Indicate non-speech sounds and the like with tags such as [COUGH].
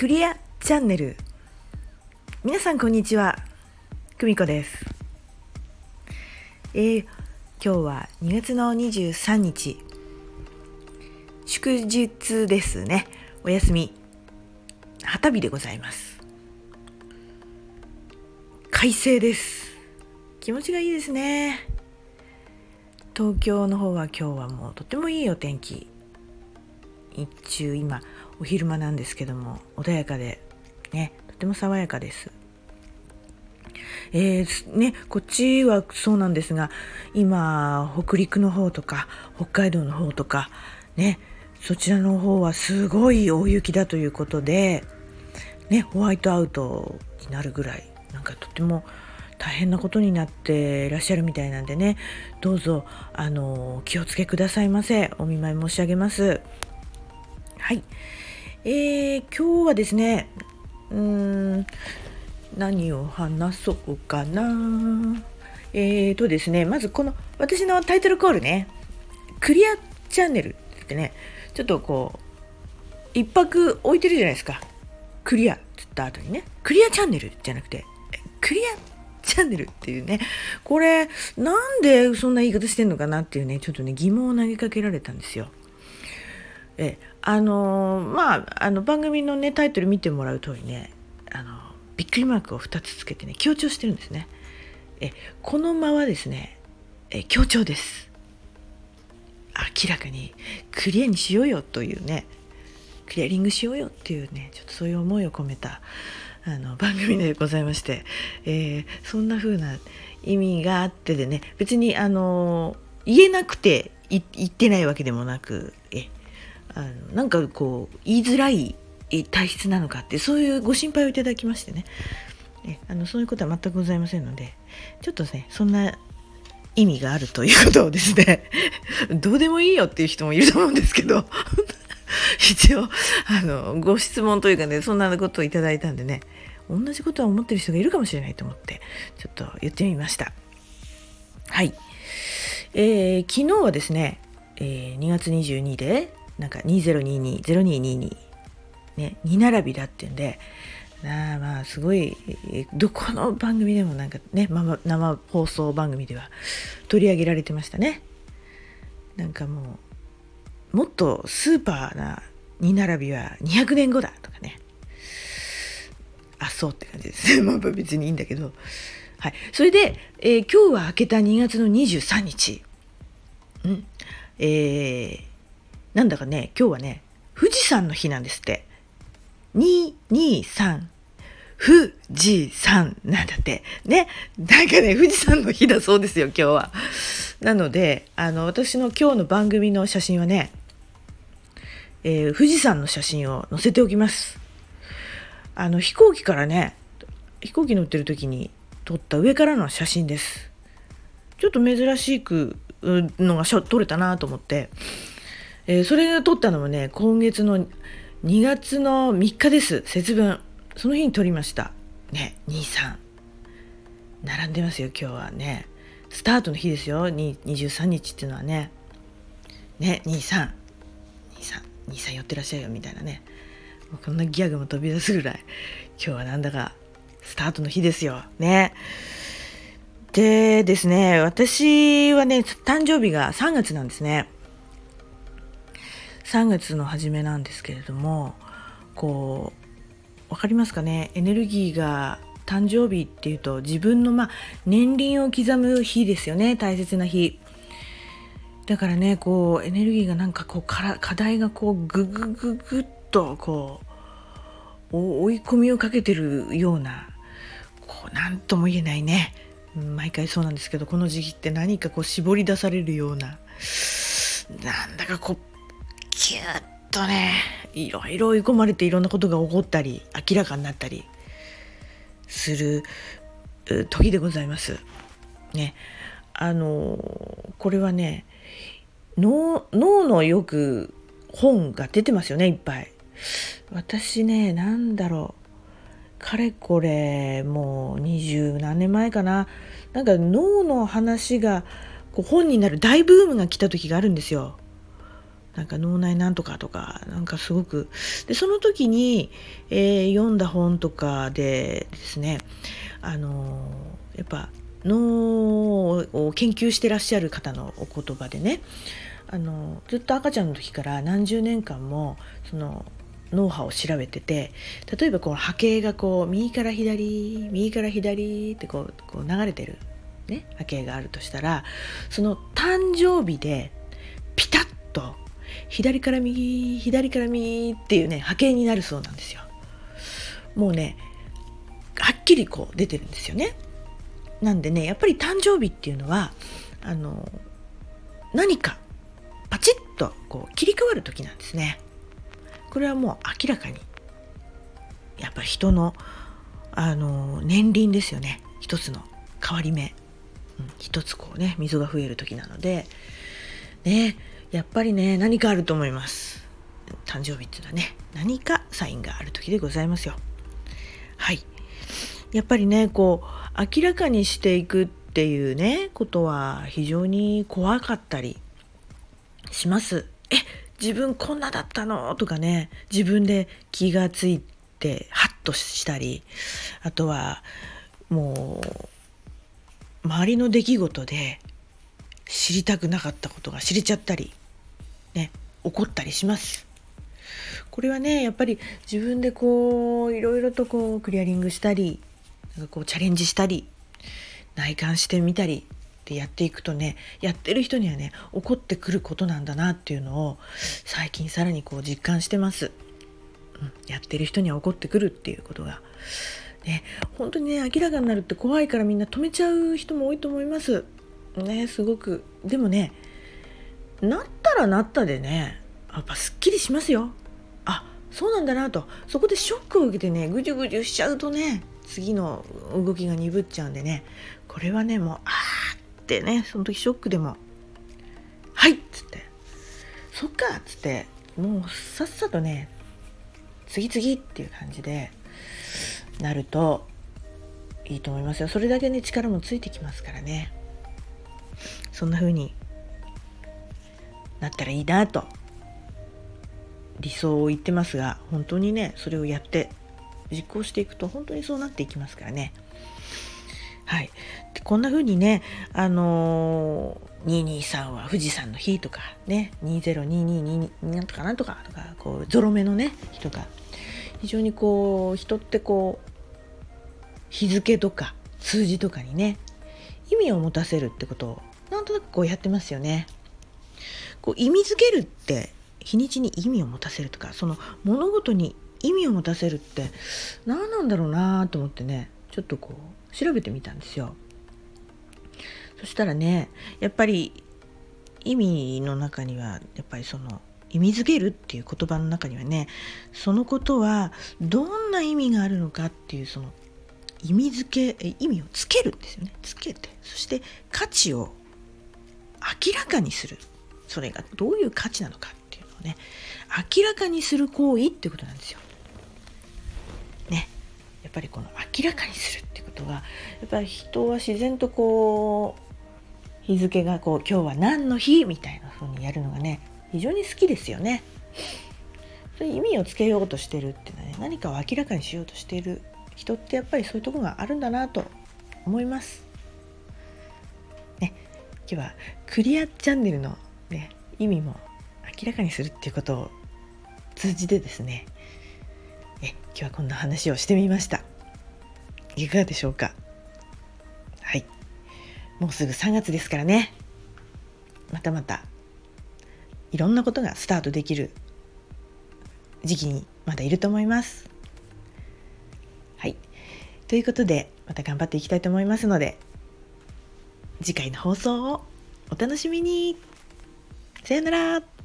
クリアチャンネル。皆さんこんにちは。久美子です。えー、今日は2月の23日。祝日ですね。お休み。旗日でございます。快晴です。気持ちがいいですね。東京の方は今日はもうとてもいいお天気。日中今お昼間なんですけども穏やかでねとても爽やかです。えー、ね、こっちはそうなんですが今北陸の方とか北海道の方とかねそちらの方はすごい大雪だということで、ね、ホワイトアウトになるぐらいなんかとても大変なことになっていらっしゃるみたいなんでねどうぞあの気をつけくださいませ。お見舞い申し上げます。はい。えー、今日はですねうん何を話そうかなえーとですねまずこの私のタイトルコールねクリアチャンネルってねちょっとこう一泊置いてるじゃないですかクリアって言った後にねクリアチャンネルじゃなくてクリアチャンネルっていうねこれなんでそんな言い方してんのかなっていうねちょっとね疑問を投げかけられたんですよ。えあのまああの番組のねタイトル見てもらう通りねあのびっくりマークを2つつけてね強調してるんですね。えこの間はですねえ強調です。明らかにクリアにしようよというねクリアリングしようよっていうねちょっとそういう思いを込めたあの番組でございまして、えー、そんな風な意味があってでね別にあの言えなくて言ってないわけでもなくえあのなんかこう言いづらい体質なのかってそういうご心配をいただきましてね。えあのそういうことは全くございませんのでちょっとねそんな意味があるということをですね [LAUGHS] どうでもいいよっていう人もいると思うんですけど [LAUGHS] 一応あのご質問というかねそんなことをいただいたんでね同じことは思ってる人がいるかもしれないと思ってちょっと言ってみました。はい、えー、昨日はですね、えー、2月22でなんか2022-0222ね2並びだっていうんでなあまあすごいどこの番組でもなんかね生放送番組では取り上げられてましたね。なんかもうもっとスーパーな2並びは200年後だとかね。あそうって感じです。[LAUGHS] まあ別にいいんだけど。はい。それで、えー、今日は明けた2月の23日。うん。えー、なんだかね今日はね富士山の日なんですって223富士山なんだって。ね。なんかね、富士山の日だそうですよ、今日は。なので、あの、私の今日の番組の写真はね、えー、富士山の写真を載せておきます。あの、飛行機からね、飛行機乗ってる時に撮った上からの写真です。ちょっと珍しくのが撮れたなと思って、えー、それを撮ったのもね、今月の2月の3日です、節分。その日に撮りました。ね、23。並んでますよ、今日はね。スタートの日ですよ、23日っていうのはね。ね、23。23、23寄ってらっしゃいよ、みたいなね。こんなギャグも飛び出すぐらい、今日はなんだか、スタートの日ですよ。ね。でですね、私はね、誕生日が3月なんですね。3月の初めなんですけれどもこう分かりますかね？エネルギーが誕生日っていうと自分のまあ年輪を刻む日ですよね。大切な日。だからねこうエネルギーがなんかこうから課題がこうググググッとこう追い込みをかけてるようなこう何とも言えないね。毎回そうなんですけどこの時期って何かこう絞り出されるようななんだかこうキュッとねいろいろ追い込まれていろんなことが起こったり明らかになったりする時でございます。ねあのこれはね脳のよく本が出てますよねいっぱい。私ね何だろうかれこれもう二十何年前かななんか脳の話がこう本になる大ブームが来た時があるんですよ。なんか脳内なんとかとかなんかすごく。でその時に、えー、読んだ本とかでですねあのー、やっぱ脳を研究してらっしゃる方のお言葉でねあのずっと赤ちゃんの時から何十年間もその脳波を調べてて例えばこう波形がこう右から左右から左ってこうこう流れてる、ね、波形があるとしたらその誕生日でピタッと左から右左から右っていうね波形になるそうなんですよ。もうねはっきりこう出てるんですよね。なんでねやっぱり誕生日っていうのはあの何かパチッとこう切り替わる時なんですね。これはもう明らかにやっぱ人のあの年輪ですよね一つの変わり目、うん、一つこうね溝が増える時なのでねやっぱりね何かあると思います。誕生日っていうのはね何かサインがある時でございますよ。はい。やっぱりねこう明らかにしていくっていうねことは非常に怖かったりします。え自分こんなだったの？とかね自分で気がついてハッとしたりあとはもう周りの出来事で知りたくなかったことが知れちゃったりね起こったりします。これはねやっぱり自分でこういろいろとこうクリアリングしたりなんかこうチャレンジしたり内観してみたりってやっていくとねやってる人にはね起こってくることなんだなっていうのを最近さらにこう実感してます。うん、やってる人には起こってくるっていうことが。ね、本当にね明らかになるって怖いからみんな止めちゃう人も多いと思います。ねすごくでもねなっらなったでねやっぱすっきりしますよ。あそうなんだなとそこでショックを受けてねぐじゅぐじゅしちゃうとね次の動きが鈍っちゃうんでねこれはねもうあってねその時ショックでも「はい!」っつって「そっか!」っつってもうさっさとね次々っていう感じでなるといいと思いますよそれだけね力もついてきますからねそんな風になったらいいなと。理想を言ってますが本当にねそれをやって実行していくと本当にそうなっていきますからね。はい、こんな風にね、あのー、223は富士山の日とかね2022なんとかなんとかとかこうゾロ目のね日とか非常にこう人ってこう日付とか数字とかにね意味を持たせるってことをなんとなくこうやってますよね。こう意味付けるって日にちに意味を持たせるとかその物事に意味を持たせるって何なんだろうなと思ってねちょっとこう調べてみたんですよ。そしたらねやっぱり意味の中にはやっぱりその意味づけるっていう言葉の中にはねそのことはどんな意味があるのかっていうその意味付け意味をつけるんですよね。つけて。そして価値を明らかにする。それがどういう価値なのかっていうのをね明らかにする行為ってことなんですよ。ねやっぱりこの明らかにするってことがやっぱり人は自然とこう日付がこう今日は何の日みたいな風にやるのがね非常に好きですよね。そういう意味をつけようとしてるっていうのはね何かを明らかにしようとしている人ってやっぱりそういうところがあるんだなと思います。ね、今日はクリアチャンネルの、意味も明らかにするっていうことを通じてですね。え今日はこんな話をしてみました。いかがでしょうか？はい。もうすぐ3月ですからね。またまたいろんなことがスタートできる時期にまだいると思います。はい。ということでまた頑張っていきたいと思いますので次回の放送をお楽しみに。さよなら。